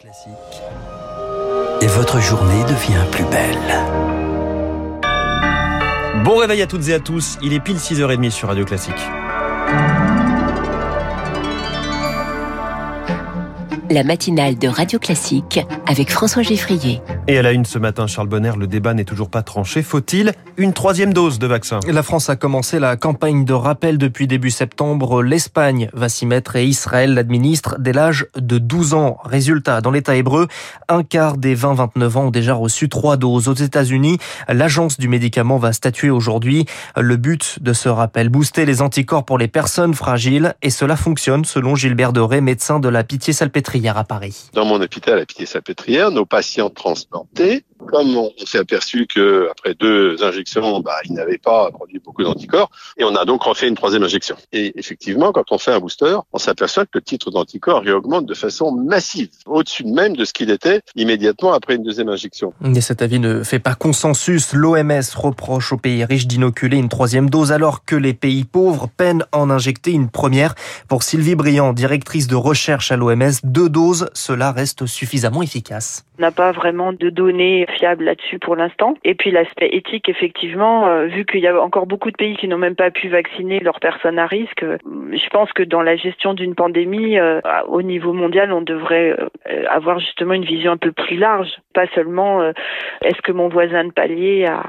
Classique. Et votre journée devient plus belle. Bon réveil à toutes et à tous, il est pile 6h30 sur Radio Classique. La matinale de Radio Classique avec François Geffrier. Et à la une ce matin, Charles Bonner, le débat n'est toujours pas tranché. Faut-il une troisième dose de vaccin? La France a commencé la campagne de rappel depuis début septembre. L'Espagne va s'y mettre et Israël l'administre dès l'âge de 12 ans. Résultat, dans l'État hébreu, un quart des 20-29 ans ont déjà reçu trois doses. Aux États-Unis, l'agence du médicament va statuer aujourd'hui. Le but de ce rappel, booster les anticorps pour les personnes fragiles. Et cela fonctionne selon Gilbert Doré, médecin de la Pitié-Salpêtrière à Paris. Dans mon hôpital à Pitié-Salpêtrière, nos patients transplantés comme on s'est aperçu que après deux injections, bah, ils n'avaient pas produit beaucoup d'anticorps, et on a donc refait une troisième injection. Et effectivement, quand on fait un booster, on s'aperçoit que le titre d'anticorps réaugmente de façon massive, au-dessus même de ce qu'il était immédiatement après une deuxième injection. Et cet avis ne fait pas consensus. L'OMS reproche aux pays riches d'inoculer une troisième dose alors que les pays pauvres peinent à en injecter une première. Pour Sylvie Briand, directrice de recherche à l'OMS, deux doses, cela reste suffisamment efficace. On n'a pas vraiment de données fiables là-dessus pour l'instant. Et puis l'aspect éthique, effectivement, euh, vu qu'il y a encore beaucoup de pays qui n'ont même pas pu vacciner leurs personnes à risque, euh, je pense que dans la gestion d'une pandémie, euh, au niveau mondial, on devrait avoir justement une vision un peu plus large, pas seulement est-ce que mon voisin de palier a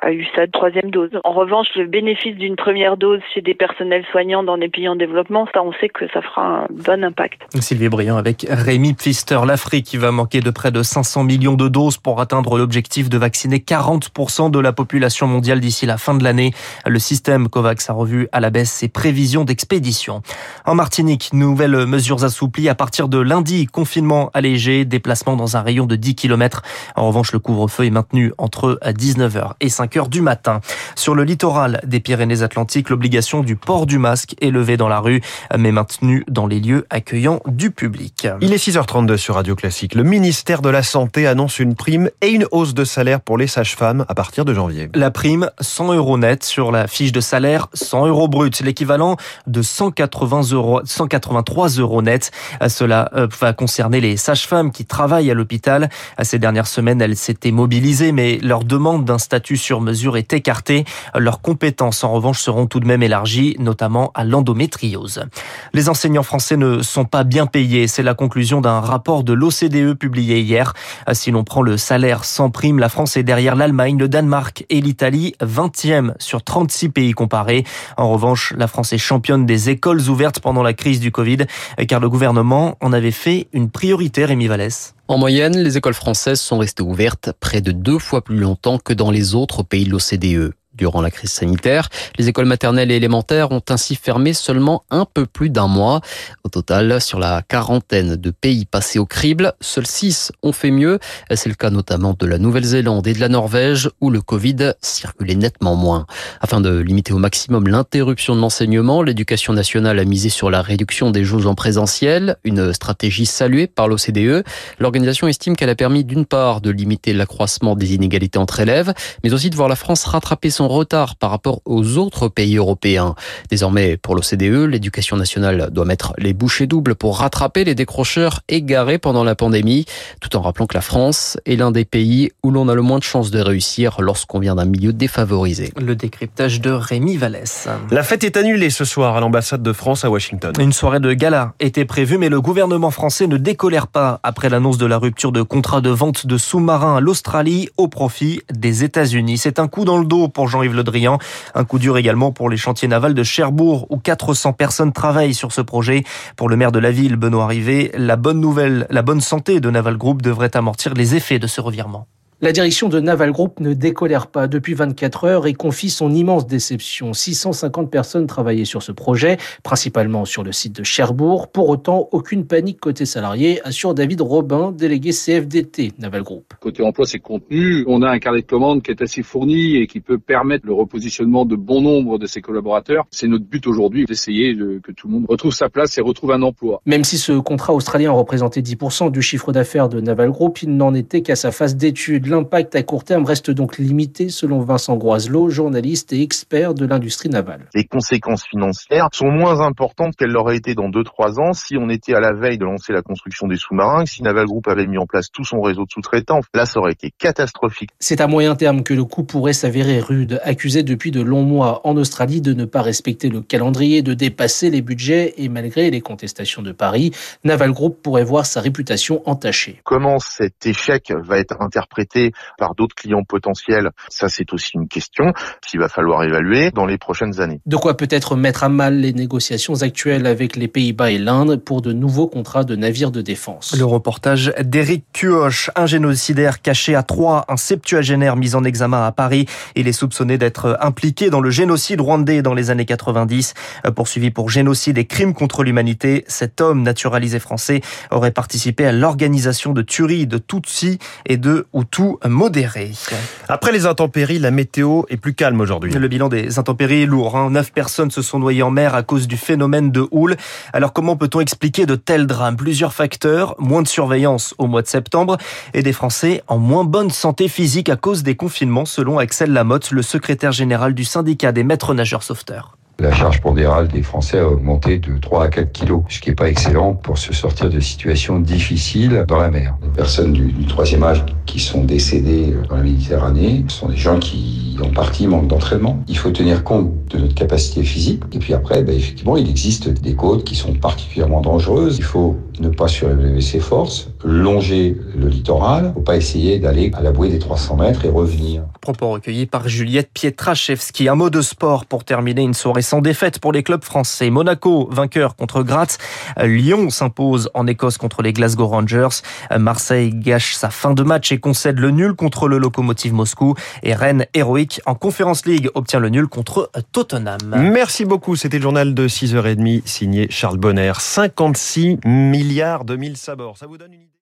a eu sa troisième dose. En revanche, le bénéfice d'une première dose chez des personnels soignants dans des pays en développement, ça, on sait que ça fera un bon impact. Sylvie Briand avec Rémi Pfister. L'Afrique qui va manquer de près de 500 millions de doses pour atteindre l'objectif de vacciner 40% de la population mondiale d'ici la fin de l'année. Le système COVAX a revu à la baisse ses prévisions d'expédition. En Martinique, nouvelles mesures assouplies à partir de lundi. Confinement allégé, déplacement dans un rayon de 10 km. En revanche, le couvre-feu est maintenu entre 19h et 5 heures du matin. Sur le littoral des Pyrénées-Atlantiques, l'obligation du port du masque est levée dans la rue, mais maintenue dans les lieux accueillant du public. Il est 6h32 sur Radio Classique. Le ministère de la Santé annonce une prime et une hausse de salaire pour les sages-femmes à partir de janvier. La prime, 100 euros net sur la fiche de salaire, 100 euros brut, l'équivalent de 180 euros, 183 euros net. Cela euh, va concerner les sages-femmes qui travaillent à l'hôpital. Ces dernières semaines, elles s'étaient mobilisées, mais leur demande d'un statut sur mesure est écartée. Leurs compétences, en revanche, seront tout de même élargies, notamment à l'endométriose. Les enseignants français ne sont pas bien payés. C'est la conclusion d'un rapport de l'OCDE publié hier. Si l'on prend le salaire sans prime, la France est derrière l'Allemagne, le Danemark et l'Italie, 20e sur 36 pays comparés. En revanche, la France est championne des écoles ouvertes pendant la crise du Covid, car le gouvernement en avait fait une priorité, Rémi Vallès. En moyenne, les écoles françaises sont restées ouvertes près de deux fois plus longtemps que dans les autres pays de l'OCDE. Durant la crise sanitaire, les écoles maternelles et élémentaires ont ainsi fermé seulement un peu plus d'un mois. Au total, sur la quarantaine de pays passés au crible, seuls six ont fait mieux. C'est le cas notamment de la Nouvelle-Zélande et de la Norvège où le Covid circulait nettement moins. Afin de limiter au maximum l'interruption de l'enseignement, l'éducation nationale a misé sur la réduction des jauges en présentiel, une stratégie saluée par l'OCDE. L'organisation estime qu'elle a permis d'une part de limiter l'accroissement des inégalités entre élèves, mais aussi de voir la France rattraper son retard par rapport aux autres pays européens. Désormais, pour l'OCDE, l'éducation nationale doit mettre les bouchées doubles pour rattraper les décrocheurs égarés pendant la pandémie, tout en rappelant que la France est l'un des pays où l'on a le moins de chances de réussir lorsqu'on vient d'un milieu défavorisé. Le décryptage de Rémi Vallès. La fête est annulée ce soir à l'ambassade de France à Washington. Une soirée de gala était prévue, mais le gouvernement français ne décolère pas après l'annonce de la rupture de contrat de vente de sous-marins à l'Australie au profit des États-Unis. C'est un coup dans le dos pour Jean-Yves Le Drian. Un coup dur également pour les chantiers navals de Cherbourg où 400 personnes travaillent sur ce projet. Pour le maire de la ville, Benoît Rivet, la bonne nouvelle, la bonne santé de Naval Group devrait amortir les effets de ce revirement. La direction de Naval Group ne décolère pas depuis 24 heures et confie son immense déception. 650 personnes travaillaient sur ce projet, principalement sur le site de Cherbourg. Pour autant, aucune panique côté salarié, assure David Robin, délégué CFDT Naval Group. Côté emploi, c'est contenu. On a un carnet de commande qui est assez fourni et qui peut permettre le repositionnement de bon nombre de ses collaborateurs. C'est notre but aujourd'hui d'essayer de, que tout le monde retrouve sa place et retrouve un emploi. Même si ce contrat australien représentait 10% du chiffre d'affaires de Naval Group, il n'en était qu'à sa phase d'étude. L'impact à court terme reste donc limité selon Vincent Groiselot, journaliste et expert de l'industrie navale. Les conséquences financières sont moins importantes qu'elles l'auraient été dans 2-3 ans si on était à la veille de lancer la construction des sous-marins, si Naval Group avait mis en place tout son réseau de sous-traitants. Là, ça aurait été catastrophique. C'est à moyen terme que le coup pourrait s'avérer rude, accusé depuis de longs mois en Australie de ne pas respecter le calendrier, de dépasser les budgets et malgré les contestations de Paris, Naval Group pourrait voir sa réputation entachée. Comment cet échec va être interprété par d'autres clients potentiels, ça c'est aussi une question qu'il va falloir évaluer dans les prochaines années. De quoi peut-être mettre à mal les négociations actuelles avec les Pays-Bas et l'Inde pour de nouveaux contrats de navires de défense. Le reportage d'Éric Cuoche, un génocidaire caché à Troyes, un septuagénaire mis en examen à Paris. Il est soupçonné d'être impliqué dans le génocide rwandais dans les années 90. Poursuivi pour génocide et crimes contre l'humanité, cet homme naturalisé français aurait participé à l'organisation de tueries de Tutsi et de Hutus modérés. Après les intempéries, la météo est plus calme aujourd'hui. Le bilan des intempéries est lourd. Hein. Neuf personnes se sont noyées en mer à cause du phénomène de houle. Alors comment peut-on expliquer de tels drames? Plusieurs facteurs. Moins de surveillance au mois de septembre et des Français en moins bonne santé physique à cause des confinements, selon Axel Lamotte, le secrétaire général du syndicat des maîtres nageurs sauveteurs. La charge pondérale des Français a augmenté de 3 à 4 kilos, ce qui n'est pas excellent pour se sortir de situations difficiles dans la mer. Les personnes du, du troisième âge qui sont décédées dans la Méditerranée sont des gens qui en partie manquent d'entraînement. Il faut tenir compte de notre capacité physique. Et puis après, ben, effectivement, il existe des côtes qui sont particulièrement dangereuses. Il faut ne pas surélever ses forces, longer le littoral. Il ne faut pas essayer d'aller à la bouée des 300 mètres et revenir. Propos recueillis par Juliette Pietraszewski. Un mot de sport pour terminer une soirée sans défaite pour les clubs français. Monaco, vainqueur contre Graz. Lyon s'impose en Écosse contre les Glasgow Rangers. Marseille gâche sa fin de match et concède le nul contre le Lokomotiv Moscou. Et Rennes, héroïque en Conférence League, obtient le nul contre Tottenham. Merci beaucoup. C'était le journal de 6h30 signé Charles Bonner. 56 milliards de mille sabords. Ça vous donne une idée?